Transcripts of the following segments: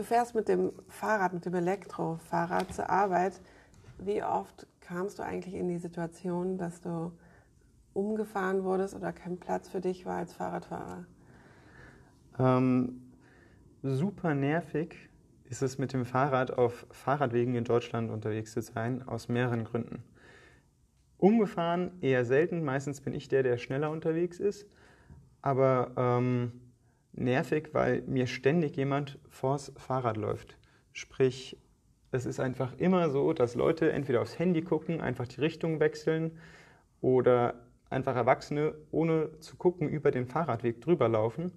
Du fährst mit dem Fahrrad, mit dem Elektrofahrrad zur Arbeit. Wie oft kamst du eigentlich in die Situation, dass du umgefahren wurdest oder kein Platz für dich war als Fahrradfahrer? Ähm, super nervig ist es mit dem Fahrrad auf Fahrradwegen in Deutschland unterwegs zu sein, aus mehreren Gründen. Umgefahren eher selten, meistens bin ich der, der schneller unterwegs ist, aber ähm, nervig, weil mir ständig jemand vors Fahrrad läuft. Sprich, es ist einfach immer so, dass Leute entweder aufs Handy gucken, einfach die Richtung wechseln oder einfach Erwachsene ohne zu gucken über den Fahrradweg drüber laufen.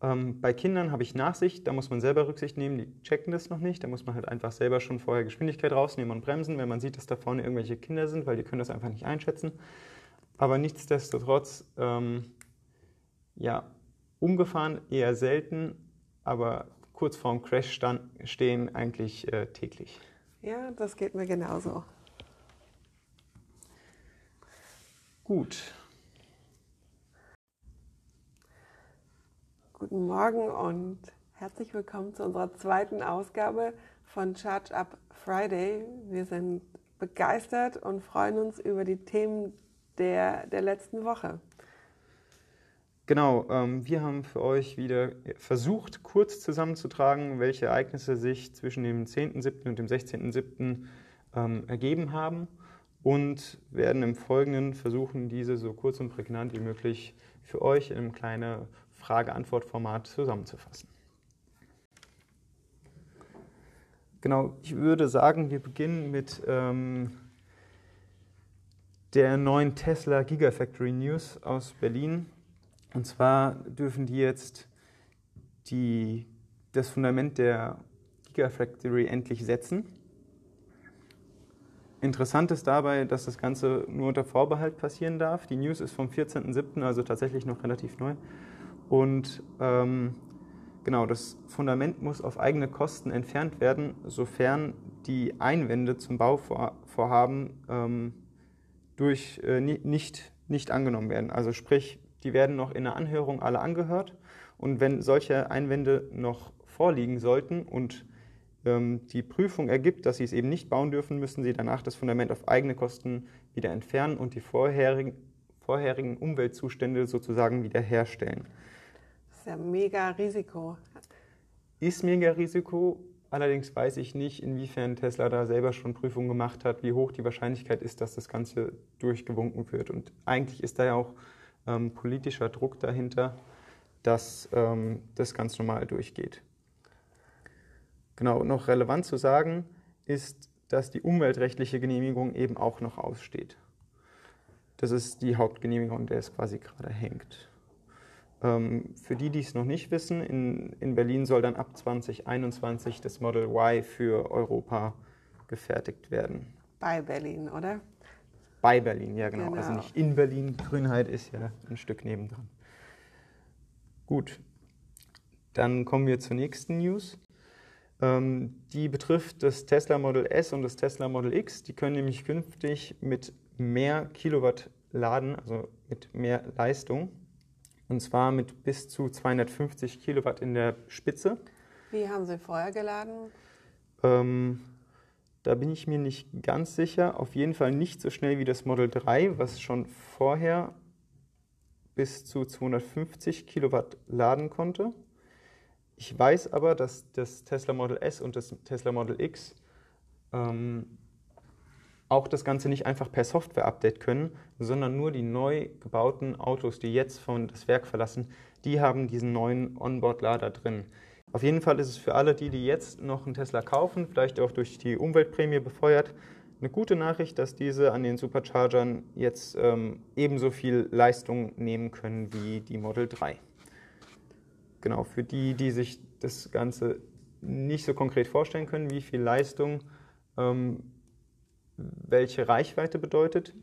Ähm, bei Kindern habe ich Nachsicht, da muss man selber Rücksicht nehmen, die checken das noch nicht. Da muss man halt einfach selber schon vorher Geschwindigkeit rausnehmen und bremsen, wenn man sieht, dass da vorne irgendwelche Kinder sind, weil die können das einfach nicht einschätzen. Aber nichtsdestotrotz, ähm, ja, umgefahren eher selten, aber kurz vorm Crash stand, stehen eigentlich äh, täglich. Ja, das geht mir genauso. Gut. Guten Morgen und herzlich willkommen zu unserer zweiten Ausgabe von Charge Up Friday. Wir sind begeistert und freuen uns über die Themen der, der letzten Woche. Genau, ähm, wir haben für euch wieder versucht, kurz zusammenzutragen, welche Ereignisse sich zwischen dem 10.7. und dem 16.7. Ähm, ergeben haben und werden im Folgenden versuchen, diese so kurz und prägnant wie möglich für euch in einem kleinen Frage-Antwort-Format zusammenzufassen. Genau, ich würde sagen, wir beginnen mit ähm, der neuen Tesla Gigafactory News aus Berlin. Und zwar dürfen die jetzt die, das Fundament der Gigafactory endlich setzen. Interessant ist dabei, dass das Ganze nur unter Vorbehalt passieren darf. Die News ist vom 14.07., also tatsächlich noch relativ neu. Und ähm, genau, das Fundament muss auf eigene Kosten entfernt werden, sofern die Einwände zum Bauvorhaben ähm, durch, äh, nicht, nicht angenommen werden. Also sprich, die werden noch in der Anhörung alle angehört. Und wenn solche Einwände noch vorliegen sollten und ähm, die Prüfung ergibt, dass sie es eben nicht bauen dürfen, müssen sie danach das Fundament auf eigene Kosten wieder entfernen und die vorherigen, vorherigen Umweltzustände sozusagen wiederherstellen. Das ist ja mega Risiko. Ist mega Risiko. Allerdings weiß ich nicht, inwiefern Tesla da selber schon Prüfungen gemacht hat, wie hoch die Wahrscheinlichkeit ist, dass das Ganze durchgewunken wird. Und eigentlich ist da ja auch ähm, politischer Druck dahinter, dass ähm, das ganz normal durchgeht. Genau, noch relevant zu sagen ist, dass die umweltrechtliche Genehmigung eben auch noch aussteht. Das ist die Hauptgenehmigung, der es quasi gerade hängt. Ähm, für die, die es noch nicht wissen, in, in Berlin soll dann ab 2021 das Model Y für Europa gefertigt werden. Bei Berlin, oder? Bei Berlin, ja genau. Also genau. Also nicht in Berlin. Grünheit ist ja ein Stück nebendran. Gut, dann kommen wir zur nächsten News. Ähm, die betrifft das Tesla Model S und das Tesla Model X. Die können nämlich künftig mit mehr Kilowatt laden, also mit mehr Leistung. Und zwar mit bis zu 250 Kilowatt in der Spitze. Wie haben Sie vorher geladen? Ähm, da bin ich mir nicht ganz sicher. Auf jeden Fall nicht so schnell wie das Model 3, was schon vorher bis zu 250 Kilowatt laden konnte. Ich weiß aber, dass das Tesla Model S und das Tesla Model X ähm, auch das Ganze nicht einfach per Software-Update können, sondern nur die neu gebauten Autos, die jetzt von das Werk verlassen, die haben diesen neuen Onboard-Lader drin. Auf jeden Fall ist es für alle die, die jetzt noch einen Tesla kaufen, vielleicht auch durch die Umweltprämie befeuert, eine gute Nachricht, dass diese an den Superchargern jetzt ähm, ebenso viel Leistung nehmen können wie die Model 3 genau, für die, die sich das Ganze nicht so konkret vorstellen können, wie viel Leistung ähm, welche Reichweite bedeutet.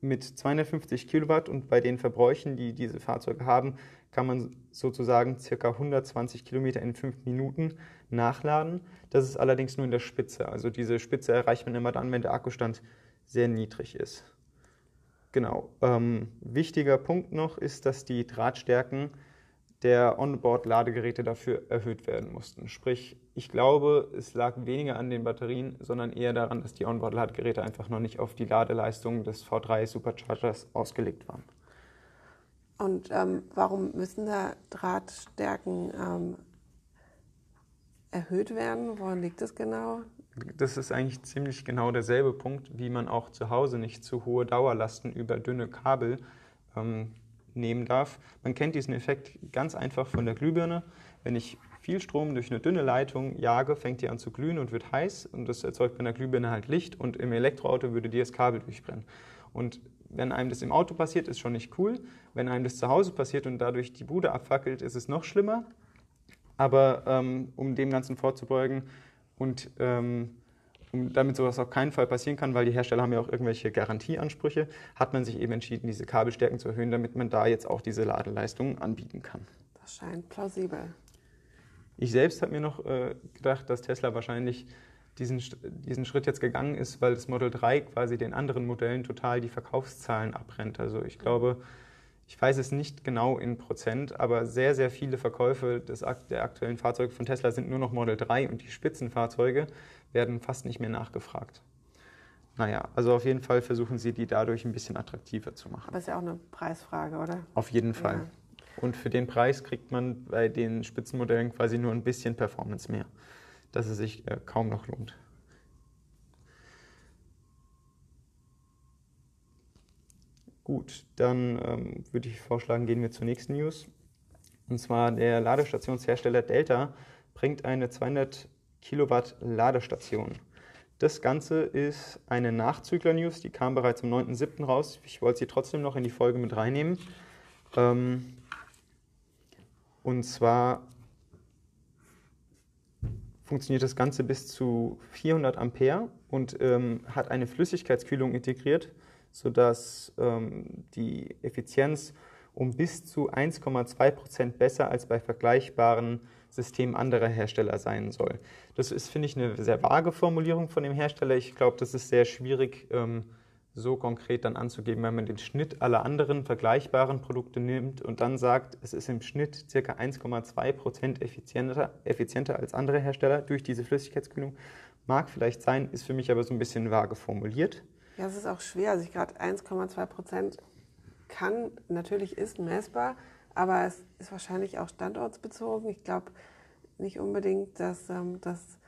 Mit 250 Kilowatt und bei den Verbräuchen, die diese Fahrzeuge haben, kann man sozusagen ca. 120 Kilometer in 5 Minuten nachladen. Das ist allerdings nur in der Spitze. Also diese Spitze erreicht man immer dann, wenn der Akkustand sehr niedrig ist. Genau. Ähm, wichtiger Punkt noch ist, dass die Drahtstärken der Onboard-Ladegeräte dafür erhöht werden mussten. Sprich, ich glaube, es lag weniger an den Batterien, sondern eher daran, dass die Onboard-Ladegeräte einfach noch nicht auf die Ladeleistung des V3 Superchargers ausgelegt waren. Und ähm, warum müssen da Drahtstärken ähm, erhöht werden? Woran liegt das genau? Das ist eigentlich ziemlich genau derselbe Punkt, wie man auch zu Hause nicht zu hohe Dauerlasten über dünne Kabel ähm, nehmen darf. Man kennt diesen Effekt ganz einfach von der Glühbirne. Wenn ich viel Strom durch eine dünne Leitung jage, fängt die an zu glühen und wird heiß und das erzeugt bei einer Glühbirne halt Licht und im Elektroauto würde dir das Kabel durchbrennen. Und wenn einem das im Auto passiert, ist schon nicht cool. Wenn einem das zu Hause passiert und dadurch die Bude abfackelt, ist es noch schlimmer. Aber ähm, um dem Ganzen vorzubeugen und ähm, damit sowas auf keinen Fall passieren kann, weil die Hersteller haben ja auch irgendwelche Garantieansprüche, hat man sich eben entschieden, diese Kabelstärken zu erhöhen, damit man da jetzt auch diese Ladeleistungen anbieten kann. Das scheint plausibel. Ich selbst habe mir noch äh, gedacht, dass Tesla wahrscheinlich diesen, diesen Schritt jetzt gegangen ist, weil das Model 3 quasi den anderen Modellen total die Verkaufszahlen abrennt. Also ich glaube, ich weiß es nicht genau in Prozent, aber sehr, sehr viele Verkäufe des, der aktuellen Fahrzeuge von Tesla sind nur noch Model 3 und die Spitzenfahrzeuge werden fast nicht mehr nachgefragt. Naja, also auf jeden Fall versuchen sie, die dadurch ein bisschen attraktiver zu machen. Aber ist ja auch eine Preisfrage, oder? Auf jeden Fall. Ja. Und für den Preis kriegt man bei den Spitzenmodellen quasi nur ein bisschen Performance mehr, dass es sich äh, kaum noch lohnt. Gut, dann ähm, würde ich vorschlagen, gehen wir zur nächsten News. Und zwar der Ladestationshersteller Delta bringt eine 200 Kilowatt Ladestation. Das Ganze ist eine Nachzügler-News, die kam bereits am 9.7. raus. Ich wollte sie trotzdem noch in die Folge mit reinnehmen. Ähm, und zwar funktioniert das Ganze bis zu 400 Ampere und ähm, hat eine Flüssigkeitskühlung integriert, sodass ähm, die Effizienz um bis zu 1,2 Prozent besser als bei vergleichbaren Systemen anderer Hersteller sein soll. Das ist, finde ich, eine sehr vage Formulierung von dem Hersteller. Ich glaube, das ist sehr schwierig, ähm, so konkret dann anzugeben, wenn man den Schnitt aller anderen vergleichbaren Produkte nimmt und dann sagt, es ist im Schnitt ca. 1,2 Prozent effizienter, effizienter als andere Hersteller durch diese Flüssigkeitskühlung. Mag vielleicht sein, ist für mich aber so ein bisschen vage formuliert. Ja, es ist auch schwer. Also ich gerade 1,2 Prozent kann, natürlich ist messbar, aber es ist wahrscheinlich auch standortsbezogen. Ich glaube nicht unbedingt, dass, ähm, dass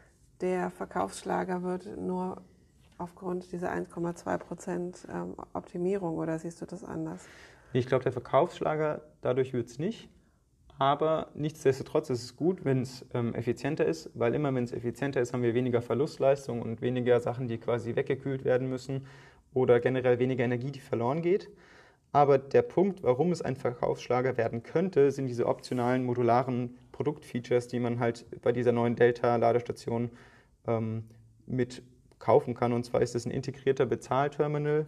der Verkaufsschlager wird nur aufgrund dieser 1,2 Prozent ähm, Optimierung oder siehst du das anders? Ich glaube, der Verkaufsschlager, dadurch wird es nicht. Aber nichtsdestotrotz ist es gut, wenn es ähm, effizienter ist, weil immer wenn es effizienter ist, haben wir weniger Verlustleistung und weniger Sachen, die quasi weggekühlt werden müssen oder generell weniger Energie, die verloren geht. Aber der Punkt, warum es ein Verkaufsschlager werden könnte, sind diese optionalen modularen Produktfeatures, die man halt bei dieser neuen Delta-Ladestation ähm, mit kaufen kann. Und zwar ist es ein integrierter Bezahlterminal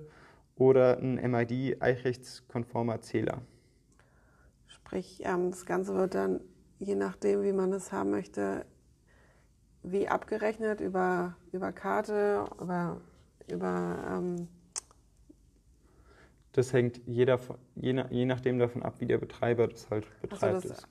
oder ein MID-eichrechtskonformer Zähler. Sprich, ähm, das Ganze wird dann, je nachdem, wie man es haben möchte, wie abgerechnet über, über Karte, über, über ähm, das hängt jeder, je, je nachdem davon ab, wie der Betreiber das halt betreibt. Also das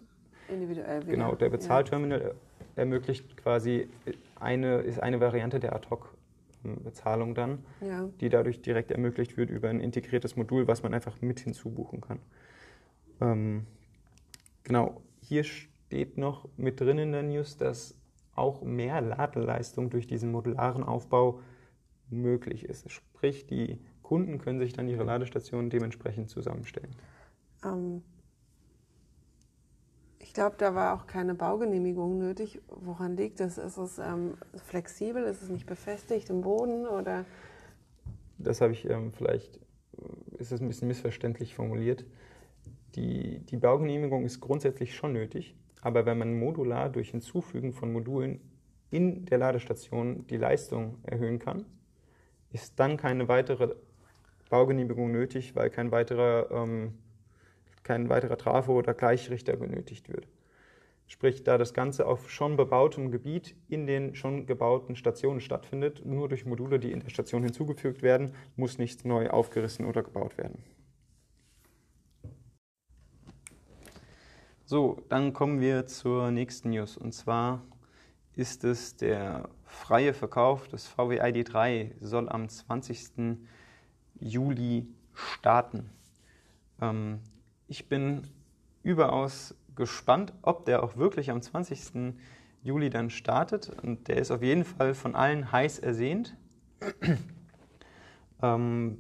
individuell wieder. Genau, der Bezahlterminal ja. ermöglicht quasi eine, ist eine Variante der Ad-Hoc-Bezahlung dann, ja. die dadurch direkt ermöglicht wird über ein integriertes Modul, was man einfach mit hinzubuchen kann. Ähm, genau, hier steht noch mit drin in der News, dass auch mehr Ladeleistung durch diesen modularen Aufbau möglich ist. Sprich, die Kunden können sich dann ihre Ladestationen dementsprechend zusammenstellen. Ähm, ich glaube, da war auch keine Baugenehmigung nötig. Woran liegt das? Ist es ähm, flexibel? Ist es nicht befestigt im Boden? Oder? Das habe ich ähm, vielleicht, äh, ist es ein bisschen missverständlich formuliert. Die, die Baugenehmigung ist grundsätzlich schon nötig, aber wenn man modular durch Hinzufügen von Modulen in der Ladestation die Leistung erhöhen kann, ist dann keine weitere Baugenehmigung nötig, weil kein weiterer, ähm, kein weiterer Trafo oder Gleichrichter benötigt wird. Sprich, da das Ganze auf schon bebautem Gebiet in den schon gebauten Stationen stattfindet, nur durch Module, die in der Station hinzugefügt werden, muss nichts neu aufgerissen oder gebaut werden. So, dann kommen wir zur nächsten News. Und zwar ist es der freie Verkauf des VW ID3 soll am 20. Juli starten. Ähm, ich bin überaus gespannt, ob der auch wirklich am 20. Juli dann startet. Und der ist auf jeden Fall von allen heiß ersehnt. ähm,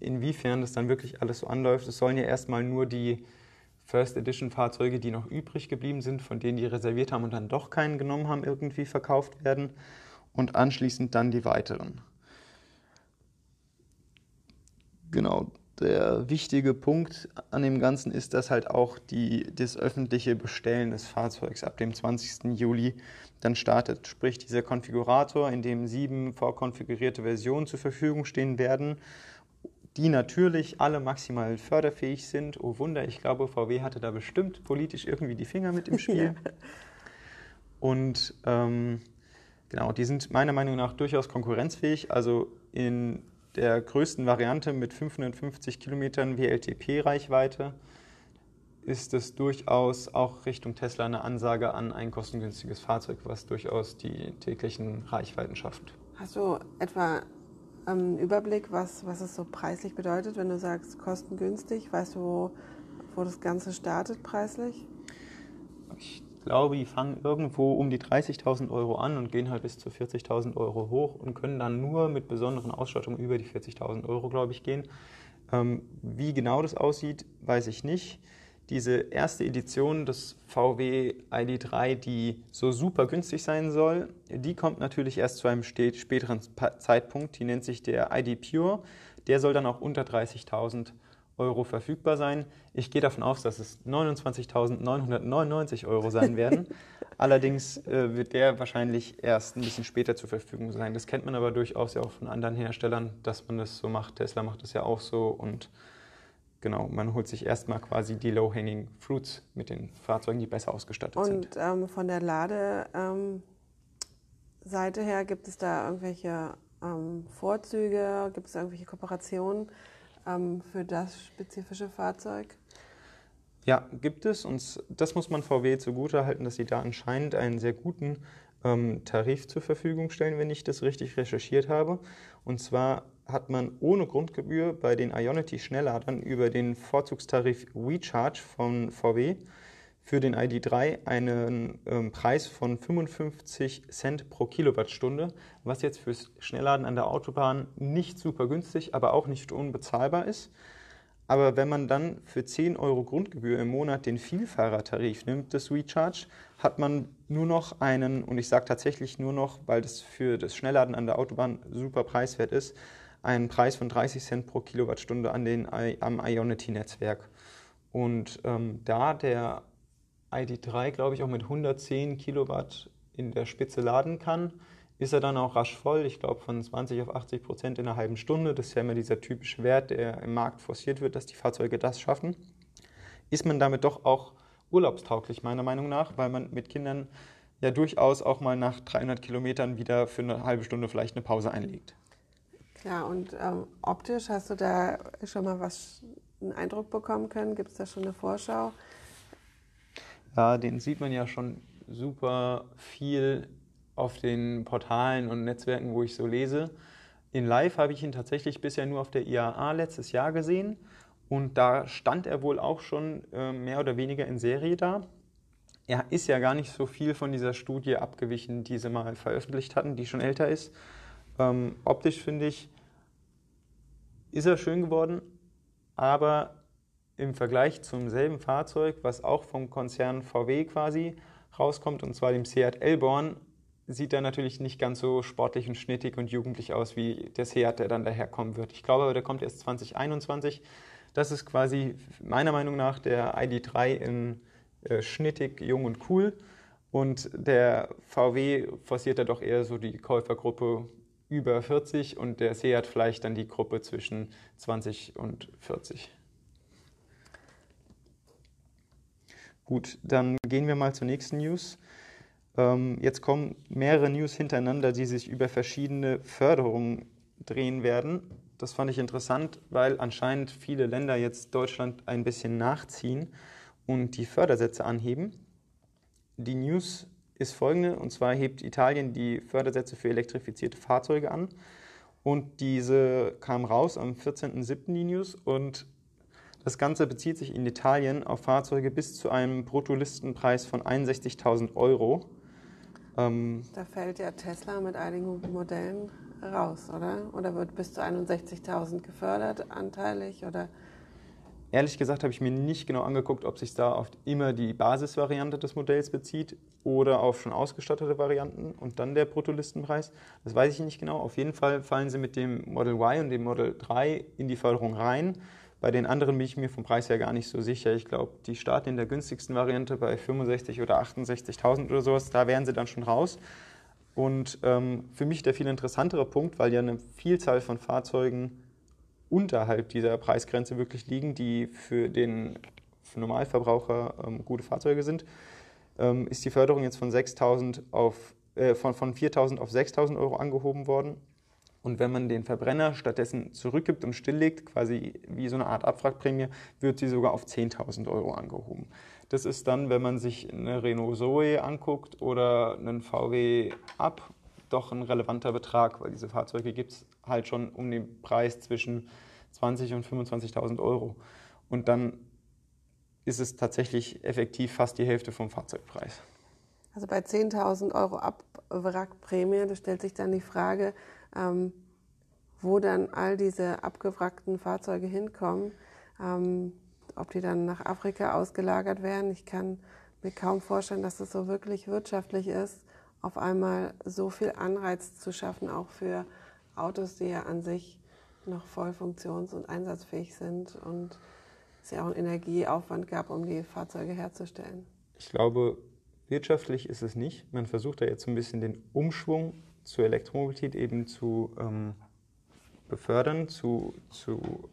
inwiefern das dann wirklich alles so anläuft. Es sollen ja erstmal nur die First Edition Fahrzeuge, die noch übrig geblieben sind, von denen die reserviert haben und dann doch keinen genommen haben, irgendwie verkauft werden. Und anschließend dann die weiteren. Genau, der wichtige Punkt an dem Ganzen ist, dass halt auch die, das öffentliche Bestellen des Fahrzeugs ab dem 20. Juli dann startet. Sprich, dieser Konfigurator, in dem sieben vorkonfigurierte Versionen zur Verfügung stehen werden, die natürlich alle maximal förderfähig sind. Oh Wunder, ich glaube, VW hatte da bestimmt politisch irgendwie die Finger mit im Spiel. Und ähm, genau, die sind meiner Meinung nach durchaus konkurrenzfähig. Also in der größten Variante mit 550 Kilometern WLTP-Reichweite ist es durchaus auch Richtung Tesla eine Ansage an ein kostengünstiges Fahrzeug, was durchaus die täglichen Reichweiten schafft. Hast du etwa einen Überblick, was, was es so preislich bedeutet, wenn du sagst kostengünstig? Weißt du, wo, wo das Ganze startet preislich? Ich glaube, die fangen irgendwo um die 30.000 Euro an und gehen halt bis zu 40.000 Euro hoch und können dann nur mit besonderen Ausstattungen über die 40.000 Euro, glaube ich, gehen. Ähm, wie genau das aussieht, weiß ich nicht. Diese erste Edition des VW ID3, die so super günstig sein soll, die kommt natürlich erst zu einem späteren Zeitpunkt. Die nennt sich der ID Pure. Der soll dann auch unter 30.000 Euro Euro verfügbar sein. Ich gehe davon aus, dass es 29.999 Euro sein werden. Allerdings äh, wird der wahrscheinlich erst ein bisschen später zur Verfügung sein. Das kennt man aber durchaus ja auch von anderen Herstellern, dass man das so macht. Tesla macht das ja auch so und genau, man holt sich erstmal quasi die Low-Hanging Fruits mit den Fahrzeugen, die besser ausgestattet und, sind. Und ähm, von der Ladeseite ähm, her gibt es da irgendwelche ähm, Vorzüge, gibt es irgendwelche Kooperationen? Ähm, für das spezifische Fahrzeug? Ja, gibt es. Und das muss man VW zugutehalten, dass sie da anscheinend einen sehr guten ähm, Tarif zur Verfügung stellen, wenn ich das richtig recherchiert habe. Und zwar hat man ohne Grundgebühr bei den Ionity-Schnellladern über den Vorzugstarif WeCharge von VW für den ID3 einen ähm, Preis von 55 Cent pro Kilowattstunde, was jetzt fürs Schnellladen an der Autobahn nicht super günstig, aber auch nicht unbezahlbar ist. Aber wenn man dann für 10 Euro Grundgebühr im Monat den Vielfahrertarif nimmt des Recharge, hat man nur noch einen, und ich sage tatsächlich nur noch, weil das für das Schnellladen an der Autobahn super preiswert ist, einen Preis von 30 Cent pro Kilowattstunde an den, am Ionity-Netzwerk. Und ähm, da der ID3, glaube ich, auch mit 110 Kilowatt in der Spitze laden kann, ist er dann auch rasch voll. Ich glaube, von 20 auf 80 Prozent in einer halben Stunde. Das ist ja immer dieser typische Wert, der im Markt forciert wird, dass die Fahrzeuge das schaffen. Ist man damit doch auch urlaubstauglich, meiner Meinung nach, weil man mit Kindern ja durchaus auch mal nach 300 Kilometern wieder für eine halbe Stunde vielleicht eine Pause einlegt. Klar, und ähm, optisch hast du da schon mal was, einen Eindruck bekommen können? Gibt es da schon eine Vorschau? Ja, den sieht man ja schon super viel auf den Portalen und Netzwerken, wo ich so lese. In Live habe ich ihn tatsächlich bisher nur auf der IAA letztes Jahr gesehen und da stand er wohl auch schon äh, mehr oder weniger in Serie da. Er ist ja gar nicht so viel von dieser Studie abgewichen, die sie mal veröffentlicht hatten, die schon älter ist. Ähm, optisch finde ich, ist er schön geworden, aber im Vergleich zum selben Fahrzeug, was auch vom Konzern VW quasi rauskommt, und zwar dem Seat Elborn, sieht er natürlich nicht ganz so sportlich und schnittig und jugendlich aus wie der Seat, der dann daherkommen wird. Ich glaube aber, der kommt erst 2021. Das ist quasi meiner Meinung nach der ID3 in äh, schnittig, jung und cool. Und der VW forciert da doch eher so die Käufergruppe über 40 und der Seat vielleicht dann die Gruppe zwischen 20 und 40. Gut, dann gehen wir mal zur nächsten News. Ähm, jetzt kommen mehrere News hintereinander, die sich über verschiedene Förderungen drehen werden. Das fand ich interessant, weil anscheinend viele Länder jetzt Deutschland ein bisschen nachziehen und die Fördersätze anheben. Die News ist folgende, und zwar hebt Italien die Fördersätze für elektrifizierte Fahrzeuge an. Und diese kam raus am 14.07. die News und das Ganze bezieht sich in Italien auf Fahrzeuge bis zu einem Bruttolistenpreis von 61.000 Euro. Ähm, da fällt ja Tesla mit einigen Modellen raus, oder? Oder wird bis zu 61.000 gefördert anteilig? Oder? Ehrlich gesagt habe ich mir nicht genau angeguckt, ob sich da auf immer die Basisvariante des Modells bezieht oder auf schon ausgestattete Varianten und dann der Bruttolistenpreis. Das weiß ich nicht genau. Auf jeden Fall fallen sie mit dem Model Y und dem Model 3 in die Förderung rein. Bei den anderen bin ich mir vom Preis her gar nicht so sicher. Ich glaube, die starten in der günstigsten Variante bei 65.000 oder 68.000 oder sowas. Da wären sie dann schon raus. Und ähm, für mich der viel interessantere Punkt, weil ja eine Vielzahl von Fahrzeugen unterhalb dieser Preisgrenze wirklich liegen, die für den für Normalverbraucher ähm, gute Fahrzeuge sind, ähm, ist die Förderung jetzt von 6.000 auf äh, von, von 4.000 auf 6.000 Euro angehoben worden. Und wenn man den Verbrenner stattdessen zurückgibt und stilllegt, quasi wie so eine Art Abwrackprämie, wird sie sogar auf 10.000 Euro angehoben. Das ist dann, wenn man sich eine Renault Zoe anguckt oder einen VW Up, doch ein relevanter Betrag, weil diese Fahrzeuge gibt es halt schon um den Preis zwischen 20.000 und 25.000 Euro. Und dann ist es tatsächlich effektiv fast die Hälfte vom Fahrzeugpreis. Also bei 10.000 Euro Abwrackprämie, da stellt sich dann die Frage, ähm, wo dann all diese abgewrackten Fahrzeuge hinkommen. Ähm, ob die dann nach Afrika ausgelagert werden. Ich kann mir kaum vorstellen, dass es so wirklich wirtschaftlich ist, auf einmal so viel Anreiz zu schaffen, auch für Autos, die ja an sich noch voll funktions- und einsatzfähig sind und es ja auch einen Energieaufwand gab, um die Fahrzeuge herzustellen. Ich glaube, wirtschaftlich ist es nicht. Man versucht da jetzt so ein bisschen den Umschwung zur Elektromobilität eben zu ähm, befördern, zu, zu,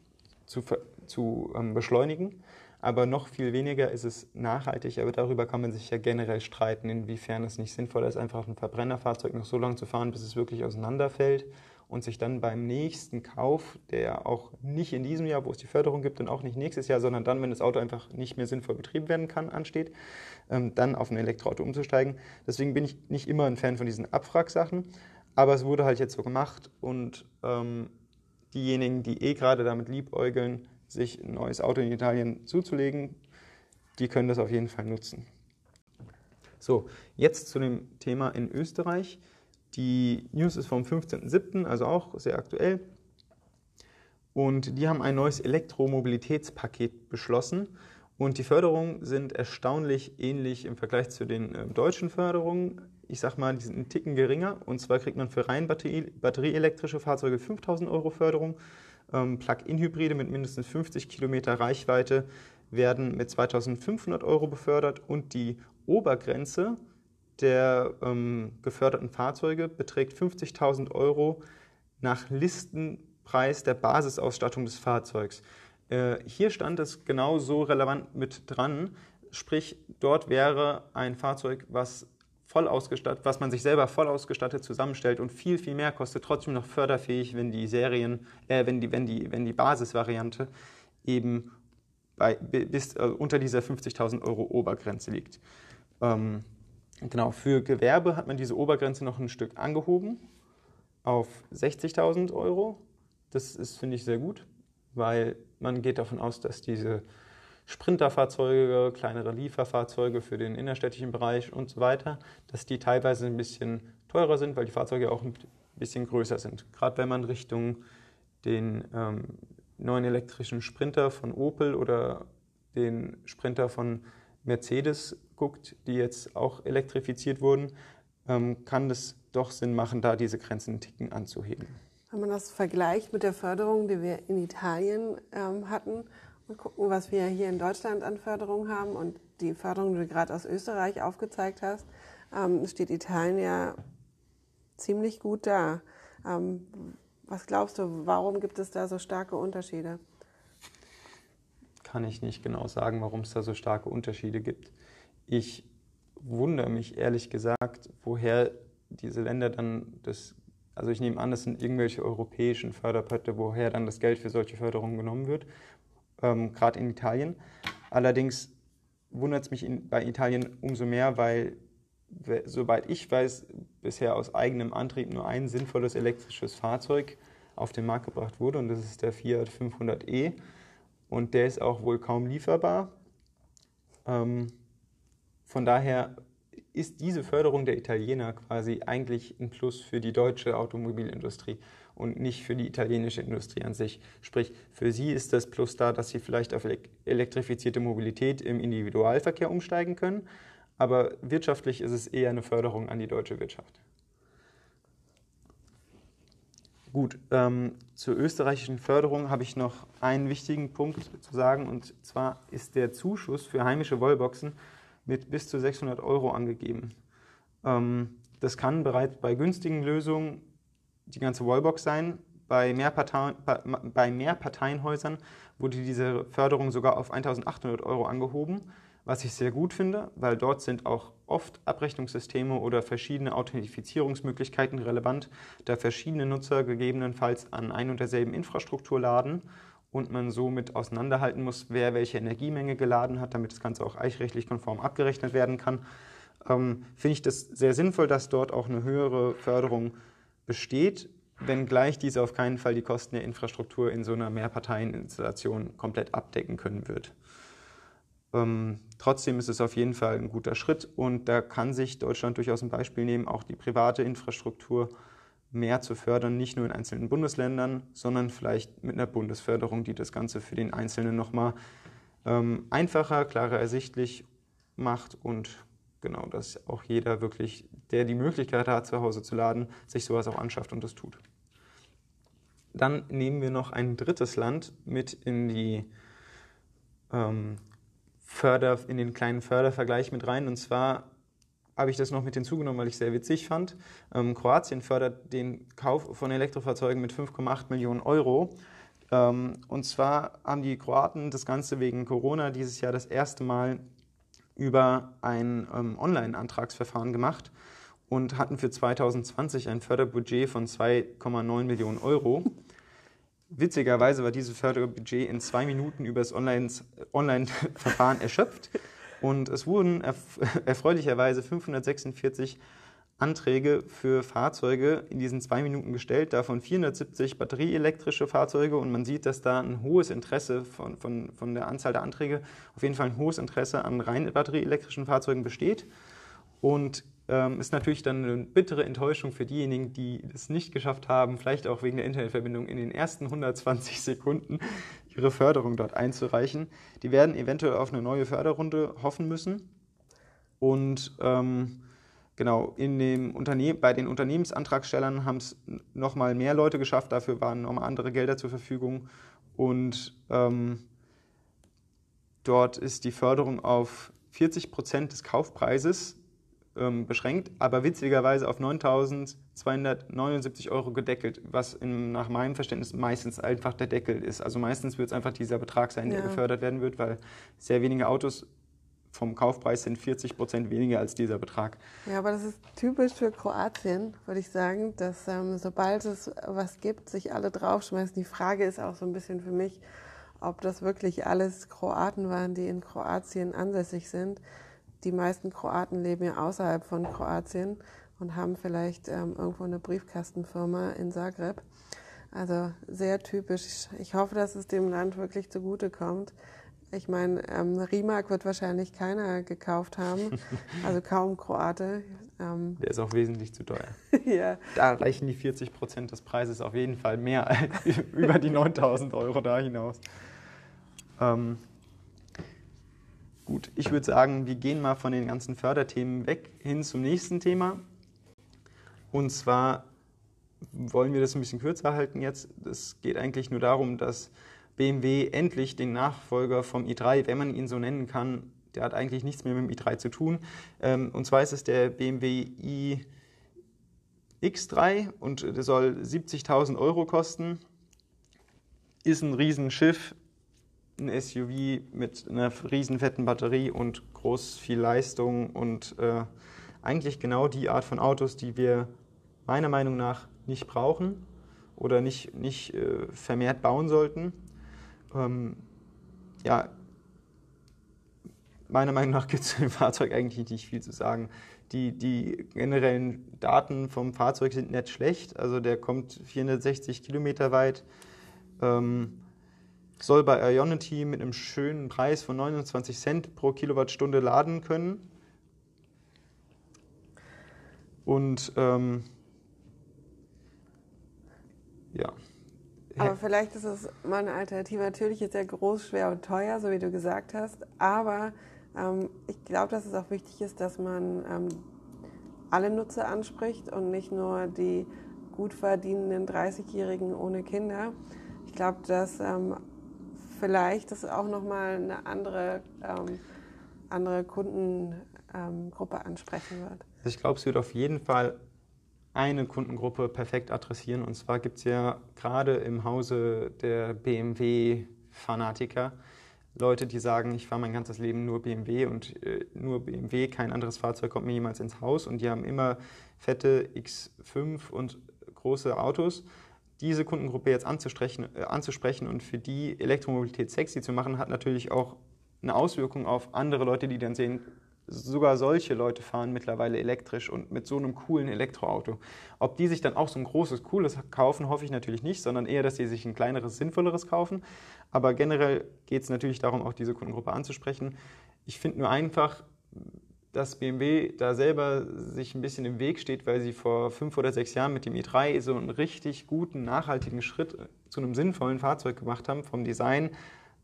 zu, zu ähm, beschleunigen. Aber noch viel weniger ist es nachhaltig. Aber darüber kann man sich ja generell streiten, inwiefern es nicht sinnvoll ist, einfach ein Verbrennerfahrzeug noch so lange zu fahren, bis es wirklich auseinanderfällt und sich dann beim nächsten Kauf, der auch nicht in diesem Jahr, wo es die Förderung gibt und auch nicht nächstes Jahr, sondern dann, wenn das Auto einfach nicht mehr sinnvoll betrieben werden kann, ansteht, ähm, dann auf ein Elektroauto umzusteigen. Deswegen bin ich nicht immer ein Fan von diesen Abwracksachen. Aber es wurde halt jetzt so gemacht und ähm, diejenigen, die eh gerade damit liebäugeln, sich ein neues Auto in Italien zuzulegen, die können das auf jeden Fall nutzen. So, jetzt zu dem Thema in Österreich. Die News ist vom 15.07., also auch sehr aktuell. Und die haben ein neues Elektromobilitätspaket beschlossen. Und die Förderungen sind erstaunlich ähnlich im Vergleich zu den äh, deutschen Förderungen ich sag mal, die sind einen Ticken geringer. Und zwar kriegt man für rein Batterie, batterieelektrische Fahrzeuge 5000 Euro Förderung. Ähm, Plug-in-Hybride mit mindestens 50 Kilometer Reichweite werden mit 2500 Euro befördert und die Obergrenze der ähm, geförderten Fahrzeuge beträgt 50.000 Euro nach Listenpreis der Basisausstattung des Fahrzeugs. Äh, hier stand es genau so relevant mit dran, sprich dort wäre ein Fahrzeug, was voll ausgestattet, was man sich selber voll ausgestattet zusammenstellt und viel, viel mehr kostet, trotzdem noch förderfähig, wenn die Serien, äh, wenn die, wenn die, wenn die Basisvariante eben bei, bis äh, unter dieser 50.000 Euro Obergrenze liegt. Ähm, genau, für Gewerbe hat man diese Obergrenze noch ein Stück angehoben auf 60.000 Euro. Das ist, finde ich, sehr gut, weil man geht davon aus, dass diese Sprinterfahrzeuge, kleinere Lieferfahrzeuge für den innerstädtischen Bereich und so weiter, dass die teilweise ein bisschen teurer sind, weil die Fahrzeuge auch ein bisschen größer sind. Gerade wenn man Richtung den ähm, neuen elektrischen Sprinter von Opel oder den Sprinter von Mercedes guckt, die jetzt auch elektrifiziert wurden, ähm, kann es doch Sinn machen, da diese Grenzen einen Ticken anzuheben. Wenn man das vergleicht mit der Förderung, die wir in Italien ähm, hatten, und gucken, was wir hier in Deutschland an Förderung haben. Und die Förderung, die du gerade aus Österreich aufgezeigt hast, ähm, steht Italien ja ziemlich gut da. Was glaubst du, warum gibt es da so starke Unterschiede? Kann ich nicht genau sagen, warum es da so starke Unterschiede gibt. Ich wundere mich ehrlich gesagt, woher diese Länder dann das, also ich nehme an, das sind irgendwelche europäischen Förderpötte, woher dann das Geld für solche Förderungen genommen wird ähm, gerade in Italien. Allerdings wundert es mich in, bei Italien umso mehr, weil, soweit ich weiß, bisher aus eigenem Antrieb nur ein sinnvolles elektrisches Fahrzeug auf den Markt gebracht wurde und das ist der Fiat 500e und der ist auch wohl kaum lieferbar. Ähm, von daher ist diese Förderung der Italiener quasi eigentlich ein Plus für die deutsche Automobilindustrie und nicht für die italienische Industrie an sich. Sprich, für sie ist das Plus da, dass sie vielleicht auf elektrifizierte Mobilität im Individualverkehr umsteigen können, aber wirtschaftlich ist es eher eine Förderung an die deutsche Wirtschaft. Gut, ähm, zur österreichischen Förderung habe ich noch einen wichtigen Punkt zu sagen und zwar ist der Zuschuss für heimische Wallboxen mit bis zu 600 Euro angegeben. Ähm, das kann bereits bei günstigen Lösungen die ganze Wallbox sein. Bei, Mehrparteien, bei Mehrparteienhäusern wurde diese Förderung sogar auf 1800 Euro angehoben, was ich sehr gut finde, weil dort sind auch oft Abrechnungssysteme oder verschiedene Authentifizierungsmöglichkeiten relevant, da verschiedene Nutzer gegebenenfalls an ein und derselben Infrastruktur laden und man somit auseinanderhalten muss, wer welche Energiemenge geladen hat, damit das Ganze auch eichrechtlich konform abgerechnet werden kann, ähm, finde ich das sehr sinnvoll, dass dort auch eine höhere Förderung besteht, wenngleich diese auf keinen Fall die Kosten der Infrastruktur in so einer Mehrpartieninstallation komplett abdecken können wird. Ähm, trotzdem ist es auf jeden Fall ein guter Schritt und da kann sich Deutschland durchaus ein Beispiel nehmen, auch die private Infrastruktur mehr zu fördern, nicht nur in einzelnen Bundesländern, sondern vielleicht mit einer Bundesförderung, die das Ganze für den Einzelnen nochmal ähm, einfacher, klarer ersichtlich macht und genau, dass auch jeder wirklich, der die Möglichkeit hat, zu Hause zu laden, sich sowas auch anschafft und das tut. Dann nehmen wir noch ein drittes Land mit in die ähm, Förder, in den kleinen Fördervergleich mit rein, und zwar habe ich das noch mit hinzugenommen, weil ich es sehr witzig fand. Ähm, Kroatien fördert den Kauf von Elektrofahrzeugen mit 5,8 Millionen Euro. Ähm, und zwar haben die Kroaten das Ganze wegen Corona dieses Jahr das erste Mal über ein ähm, Online-Antragsverfahren gemacht und hatten für 2020 ein Förderbudget von 2,9 Millionen Euro. Witzigerweise war dieses Förderbudget in zwei Minuten über das Online-Verfahren erschöpft. Und es wurden erf erfreulicherweise 546 Anträge für Fahrzeuge in diesen zwei Minuten gestellt, davon 470 batterieelektrische Fahrzeuge. Und man sieht, dass da ein hohes Interesse von, von, von der Anzahl der Anträge, auf jeden Fall ein hohes Interesse an rein batterieelektrischen Fahrzeugen besteht. Und ähm, ist natürlich dann eine bittere Enttäuschung für diejenigen, die es nicht geschafft haben, vielleicht auch wegen der Internetverbindung in den ersten 120 Sekunden ihre Förderung dort einzureichen. Die werden eventuell auf eine neue Förderrunde hoffen müssen. Und ähm, genau, in dem Unterne bei den Unternehmensantragstellern haben es nochmal mehr Leute geschafft, dafür waren nochmal andere Gelder zur Verfügung. Und ähm, dort ist die Förderung auf 40 Prozent des Kaufpreises ähm, beschränkt, aber witzigerweise auf 9.279 Euro gedeckelt, was in, nach meinem Verständnis meistens einfach der Deckel ist. Also meistens wird es einfach dieser Betrag sein, der ja. gefördert werden wird, weil sehr wenige Autos vom Kaufpreis sind 40 Prozent weniger als dieser Betrag. Ja, aber das ist typisch für Kroatien, würde ich sagen, dass ähm, sobald es was gibt, sich alle draufschmeißen. Die Frage ist auch so ein bisschen für mich, ob das wirklich alles Kroaten waren, die in Kroatien ansässig sind die meisten Kroaten leben ja außerhalb von Kroatien und haben vielleicht ähm, irgendwo eine Briefkastenfirma in Zagreb. Also sehr typisch. Ich hoffe, dass es dem Land wirklich zugutekommt. Ich meine, ähm, Rimac wird wahrscheinlich keiner gekauft haben, also kaum Kroate. Ähm, Der ist auch wesentlich zu teuer. ja. Da reichen die 40 Prozent des Preises auf jeden Fall mehr als über die 9000 Euro da hinaus. Ähm, Gut, ich würde sagen, wir gehen mal von den ganzen Förderthemen weg hin zum nächsten Thema. Und zwar wollen wir das ein bisschen kürzer halten jetzt. Es geht eigentlich nur darum, dass BMW endlich den Nachfolger vom i3, wenn man ihn so nennen kann, der hat eigentlich nichts mehr mit dem i3 zu tun. Ähm, und zwar ist es der BMW iX3 und der soll 70.000 Euro kosten. Ist ein Riesenschiff, ein SUV mit einer riesen fetten Batterie und groß viel Leistung und äh, eigentlich genau die Art von Autos, die wir meiner Meinung nach nicht brauchen oder nicht, nicht äh, vermehrt bauen sollten. Ähm, ja, meiner Meinung nach gibt es zu dem Fahrzeug eigentlich nicht viel zu sagen. Die, die generellen Daten vom Fahrzeug sind nicht schlecht. Also der kommt 460 Kilometer weit. Ähm, soll bei Ionity mit einem schönen Preis von 29 Cent pro Kilowattstunde laden können. Und ähm, ja. Aber vielleicht ist es mal eine Alternative. Natürlich ist er groß, schwer und teuer, so wie du gesagt hast. Aber ähm, ich glaube, dass es auch wichtig ist, dass man ähm, alle Nutzer anspricht und nicht nur die gut verdienenden 30-Jährigen ohne Kinder. Ich glaube, dass ähm, vielleicht das auch nochmal eine andere, ähm, andere Kundengruppe ansprechen wird. Ich glaube, es wird auf jeden Fall eine Kundengruppe perfekt adressieren. Und zwar gibt es ja gerade im Hause der BMW-Fanatiker Leute, die sagen, ich fahre mein ganzes Leben nur BMW und äh, nur BMW, kein anderes Fahrzeug kommt mir jemals ins Haus. Und die haben immer fette X5 und große Autos. Diese Kundengruppe jetzt anzusprechen, äh, anzusprechen und für die Elektromobilität sexy zu machen, hat natürlich auch eine Auswirkung auf andere Leute, die dann sehen, sogar solche Leute fahren mittlerweile elektrisch und mit so einem coolen Elektroauto. Ob die sich dann auch so ein großes, cooles kaufen, hoffe ich natürlich nicht, sondern eher, dass sie sich ein kleineres, sinnvolleres kaufen. Aber generell geht es natürlich darum, auch diese Kundengruppe anzusprechen. Ich finde nur einfach, dass BMW da selber sich ein bisschen im Weg steht, weil sie vor fünf oder sechs Jahren mit dem i3 so einen richtig guten, nachhaltigen Schritt zu einem sinnvollen Fahrzeug gemacht haben. Vom Design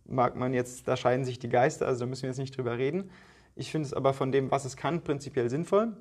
mag man jetzt, da scheiden sich die Geister, also da müssen wir jetzt nicht drüber reden. Ich finde es aber von dem, was es kann, prinzipiell sinnvoll.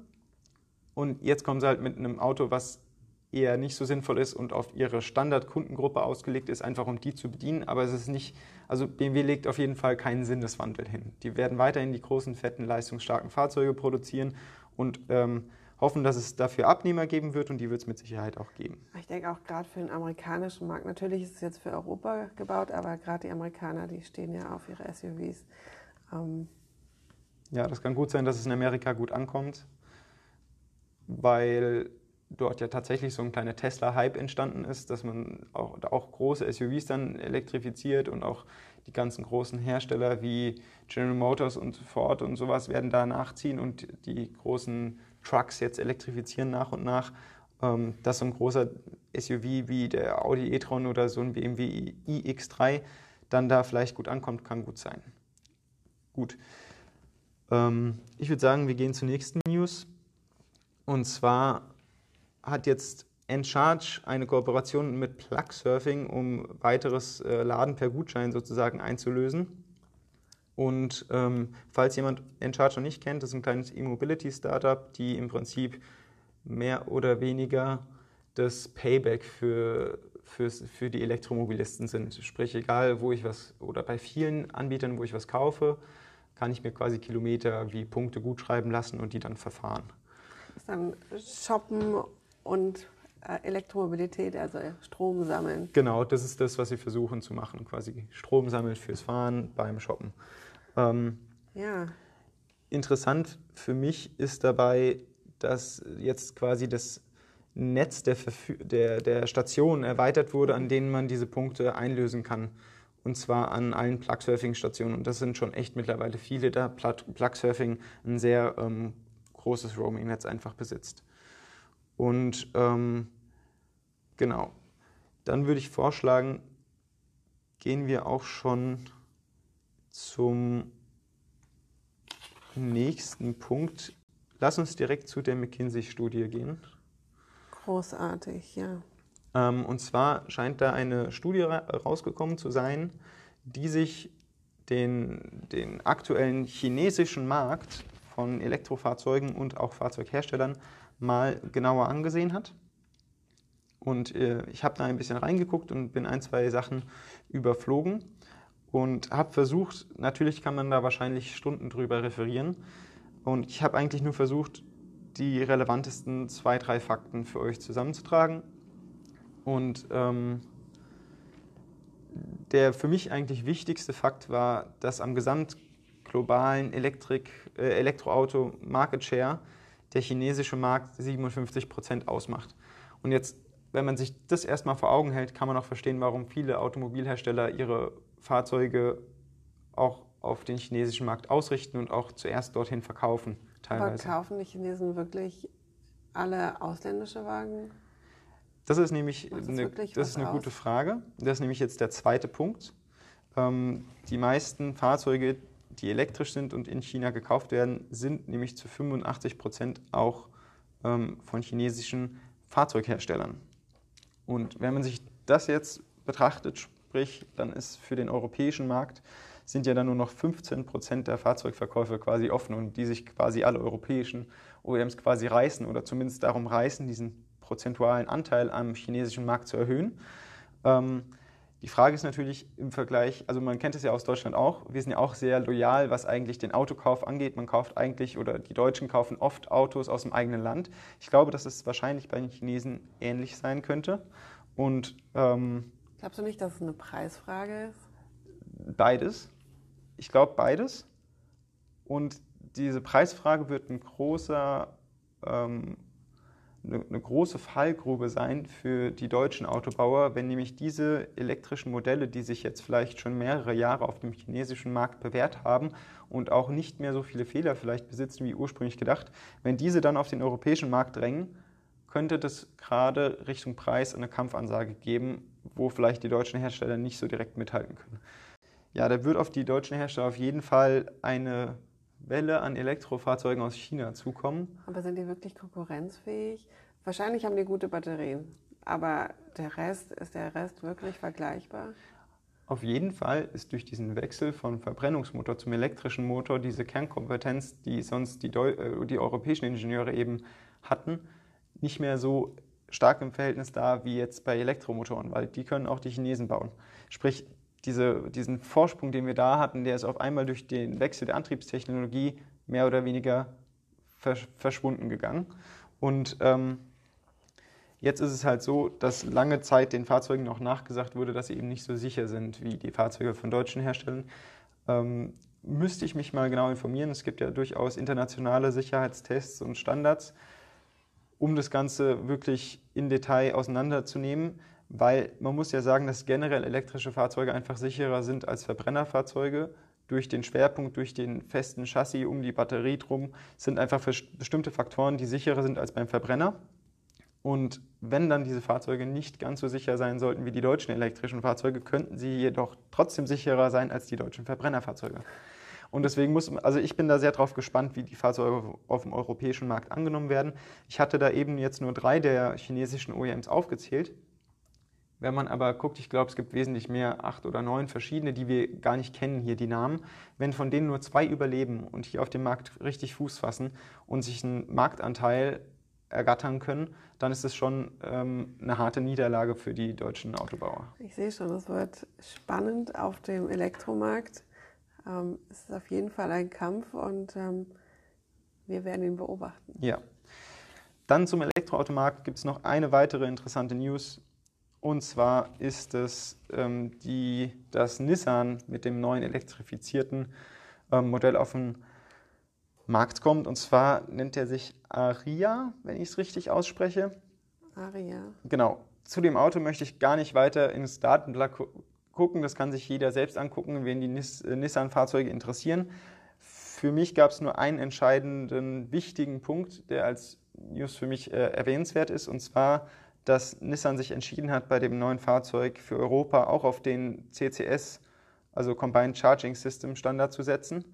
Und jetzt kommen sie halt mit einem Auto, was eher nicht so sinnvoll ist und auf ihre Standardkundengruppe ausgelegt ist, einfach um die zu bedienen. Aber es ist nicht, also BMW legt auf jeden Fall keinen Sinneswandel hin. Die werden weiterhin die großen, fetten, leistungsstarken Fahrzeuge produzieren und ähm, hoffen, dass es dafür Abnehmer geben wird und die wird es mit Sicherheit auch geben. Ich denke auch gerade für den amerikanischen Markt, natürlich ist es jetzt für Europa gebaut, aber gerade die Amerikaner, die stehen ja auf ihre SUVs. Ähm, ja, das kann gut sein, dass es in Amerika gut ankommt, weil dort ja tatsächlich so ein kleiner Tesla-Hype entstanden ist, dass man auch, auch große SUVs dann elektrifiziert und auch die ganzen großen Hersteller wie General Motors und Ford und sowas werden da nachziehen und die großen Trucks jetzt elektrifizieren nach und nach. Ähm, dass so ein großer SUV wie der Audi e-tron oder so ein BMW iX3 dann da vielleicht gut ankommt, kann gut sein. Gut. Ähm, ich würde sagen, wir gehen zur nächsten News. Und zwar hat jetzt Encharge eine Kooperation mit Plugsurfing, um weiteres äh, Laden per Gutschein sozusagen einzulösen. Und ähm, falls jemand Encharge noch nicht kennt, das ist ein kleines E-Mobility-Startup, die im Prinzip mehr oder weniger das Payback für, für, für die Elektromobilisten sind. Sprich, egal wo ich was, oder bei vielen Anbietern, wo ich was kaufe, kann ich mir quasi Kilometer wie Punkte gut schreiben lassen und die dann verfahren. Das dann Shoppen und äh, Elektromobilität, also Strom sammeln. Genau, das ist das, was wir versuchen zu machen, quasi Strom sammeln fürs Fahren beim Shoppen. Ähm, ja. Interessant für mich ist dabei, dass jetzt quasi das Netz der, der, der Stationen erweitert wurde, an denen man diese Punkte einlösen kann und zwar an allen Plug-Surfing-Stationen. Und das sind schon echt mittlerweile viele, da Plug-Surfing ein sehr ähm, großes Roaming-Netz einfach besitzt. Und ähm, genau, dann würde ich vorschlagen, gehen wir auch schon zum nächsten Punkt. Lass uns direkt zu der McKinsey-Studie gehen. Großartig, ja. Ähm, und zwar scheint da eine Studie rausgekommen zu sein, die sich den, den aktuellen chinesischen Markt von Elektrofahrzeugen und auch Fahrzeugherstellern mal genauer angesehen hat. Und äh, ich habe da ein bisschen reingeguckt und bin ein, zwei Sachen überflogen und habe versucht, natürlich kann man da wahrscheinlich Stunden drüber referieren, und ich habe eigentlich nur versucht, die relevantesten zwei, drei Fakten für euch zusammenzutragen und ähm, der für mich eigentlich wichtigste Fakt war, dass am gesamtglobalen Elektrik, äh, Elektroauto Market Share der chinesische Markt 57 Prozent ausmacht. Und jetzt, wenn man sich das erstmal vor Augen hält, kann man auch verstehen, warum viele Automobilhersteller ihre Fahrzeuge auch auf den chinesischen Markt ausrichten und auch zuerst dorthin verkaufen. Teilweise. Aber kaufen die Chinesen wirklich alle ausländische Wagen? Das ist nämlich eine, das ist eine gute Frage. Das ist nämlich jetzt der zweite Punkt. Ähm, die meisten Fahrzeuge, die elektrisch sind und in China gekauft werden, sind nämlich zu 85 Prozent auch ähm, von chinesischen Fahrzeugherstellern. Und wenn man sich das jetzt betrachtet, sprich, dann ist für den europäischen Markt sind ja dann nur noch 15 Prozent der Fahrzeugverkäufe quasi offen und die sich quasi alle europäischen OEMs quasi reißen oder zumindest darum reißen, diesen prozentualen Anteil am chinesischen Markt zu erhöhen. Ähm, die Frage ist natürlich im Vergleich, also man kennt es ja aus Deutschland auch, wir sind ja auch sehr loyal, was eigentlich den Autokauf angeht. Man kauft eigentlich, oder die Deutschen kaufen oft Autos aus dem eigenen Land. Ich glaube, dass es wahrscheinlich bei den Chinesen ähnlich sein könnte. Und ähm, Glaubst du nicht, dass es eine Preisfrage ist? Beides ich glaube beides. Und diese Preisfrage wird ein großer, ähm, eine, große Fallgrube sein für die deutschen Autobauer, wenn nämlich diese elektrischen Modelle, die sich jetzt vielleicht schon mehrere Jahre auf dem chinesischen Markt bewährt haben und auch nicht mehr so viele Fehler vielleicht besitzen wie ursprünglich gedacht, wenn diese dann auf den europäischen Markt drängen, könnte das gerade Richtung Preis eine Kampfansage geben, wo vielleicht die deutschen Hersteller nicht so direkt mithalten können. Ja, da wird auf die deutschen Hersteller auf jeden Fall eine Welle an Elektrofahrzeugen aus China zukommen. Aber sind die wirklich konkurrenzfähig? Wahrscheinlich haben die gute Batterien, aber der Rest, ist der Rest wirklich vergleichbar? Auf jeden Fall ist durch diesen Wechsel von Verbrennungsmotor zum elektrischen Motor diese Kernkompetenz, die sonst die, Deu äh, die europäischen Ingenieure eben hatten, nicht mehr so stark im Verhältnis da wie jetzt bei Elektromotoren, weil die können auch die Chinesen bauen. Sprich, diese, diesen Vorsprung, den wir da hatten, der ist auf einmal durch den Wechsel der Antriebstechnologie mehr oder weniger verschwunden gegangen. Und ähm, jetzt ist es halt so, dass lange Zeit den Fahrzeugen noch nachgesagt wurde, dass sie eben nicht so sicher sind wie die Fahrzeuge von deutschen Herstellern. Ähm, müsste ich mich mal genau informieren. Es gibt ja durchaus internationale Sicherheitstests und Standards, um das Ganze wirklich in Detail auseinanderzunehmen weil man muss ja sagen, dass generell elektrische Fahrzeuge einfach sicherer sind als Verbrennerfahrzeuge. Durch den Schwerpunkt, durch den festen Chassis um die Batterie drum sind einfach bestimmte Faktoren, die sicherer sind als beim Verbrenner. Und wenn dann diese Fahrzeuge nicht ganz so sicher sein sollten wie die deutschen elektrischen Fahrzeuge, könnten sie jedoch trotzdem sicherer sein als die deutschen Verbrennerfahrzeuge. Und deswegen muss, also ich bin da sehr drauf gespannt, wie die Fahrzeuge auf dem europäischen Markt angenommen werden. Ich hatte da eben jetzt nur drei der chinesischen OEMs aufgezählt. Wenn man aber guckt, ich glaube, es gibt wesentlich mehr, acht oder neun verschiedene, die wir gar nicht kennen hier, die Namen. Wenn von denen nur zwei überleben und hier auf dem Markt richtig Fuß fassen und sich einen Marktanteil ergattern können, dann ist es schon ähm, eine harte Niederlage für die deutschen Autobauer. Ich sehe schon, es wird spannend auf dem Elektromarkt. Ähm, es ist auf jeden Fall ein Kampf und ähm, wir werden ihn beobachten. Ja. Dann zum Elektroautomarkt gibt es noch eine weitere interessante News. Und zwar ist es ähm, die, dass Nissan mit dem neuen elektrifizierten ähm, Modell auf den Markt kommt. Und zwar nennt er sich Aria, wenn ich es richtig ausspreche. Aria. Genau. Zu dem Auto möchte ich gar nicht weiter ins Datenblatt gu gucken. Das kann sich jeder selbst angucken, wen die Nis äh, Nissan-Fahrzeuge interessieren. Für mich gab es nur einen entscheidenden, wichtigen Punkt, der als News für mich äh, erwähnenswert ist. Und zwar dass Nissan sich entschieden hat, bei dem neuen Fahrzeug für Europa auch auf den CCS, also Combined Charging System Standard zu setzen.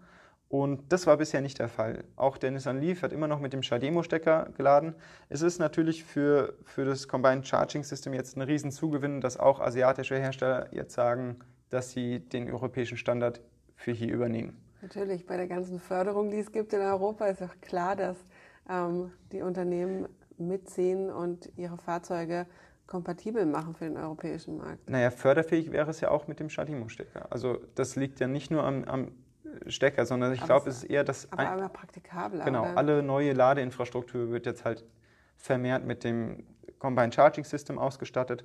Und das war bisher nicht der Fall. Auch der Nissan Leaf hat immer noch mit dem Shademo-Stecker geladen. Es ist natürlich für, für das Combined Charging System jetzt ein Riesenzugewinn, dass auch asiatische Hersteller jetzt sagen, dass sie den europäischen Standard für hier übernehmen. Natürlich, bei der ganzen Förderung, die es gibt in Europa, ist auch klar, dass ähm, die Unternehmen mitziehen und ihre Fahrzeuge kompatibel machen für den europäischen Markt. Naja, förderfähig wäre es ja auch mit dem Shadimo-Stecker. Also das liegt ja nicht nur am, am Stecker, sondern ich glaube, es ist eher das... Aber einmal praktikabler. Genau, oder? alle neue Ladeinfrastruktur wird jetzt halt vermehrt mit dem Combined Charging System ausgestattet.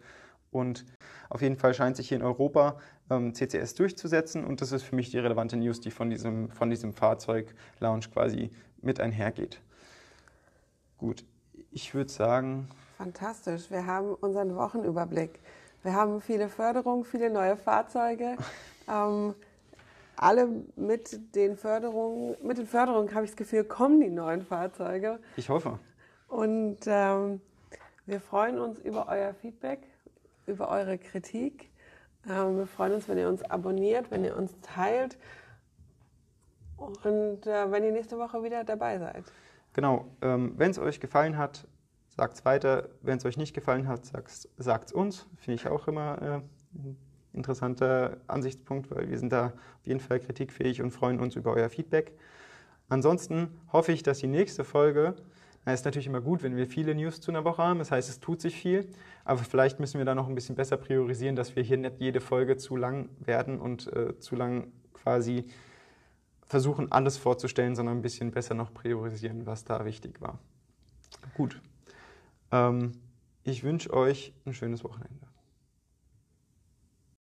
Und auf jeden Fall scheint sich hier in Europa ähm, CCS durchzusetzen. Und das ist für mich die relevante News, die von diesem, von diesem Fahrzeug-Lounge quasi mit einhergeht. Gut, ich würde sagen. Fantastisch. Wir haben unseren Wochenüberblick. Wir haben viele Förderungen, viele neue Fahrzeuge. ähm, alle mit den Förderungen, mit den Förderungen habe ich das Gefühl, kommen die neuen Fahrzeuge. Ich hoffe. Und ähm, wir freuen uns über euer Feedback, über eure Kritik. Ähm, wir freuen uns, wenn ihr uns abonniert, wenn ihr uns teilt und äh, wenn ihr nächste Woche wieder dabei seid. Genau, ähm, wenn es euch gefallen hat, sagt es weiter. Wenn es euch nicht gefallen hat, sagt es uns. Finde ich auch immer äh, ein interessanter Ansichtspunkt, weil wir sind da auf jeden Fall kritikfähig und freuen uns über euer Feedback. Ansonsten hoffe ich, dass die nächste Folge, es ist natürlich immer gut, wenn wir viele News zu einer Woche haben, das heißt, es tut sich viel, aber vielleicht müssen wir da noch ein bisschen besser priorisieren, dass wir hier nicht jede Folge zu lang werden und äh, zu lang quasi versuchen, alles vorzustellen, sondern ein bisschen besser noch priorisieren, was da wichtig war. Gut. Ähm, ich wünsche euch ein schönes Wochenende.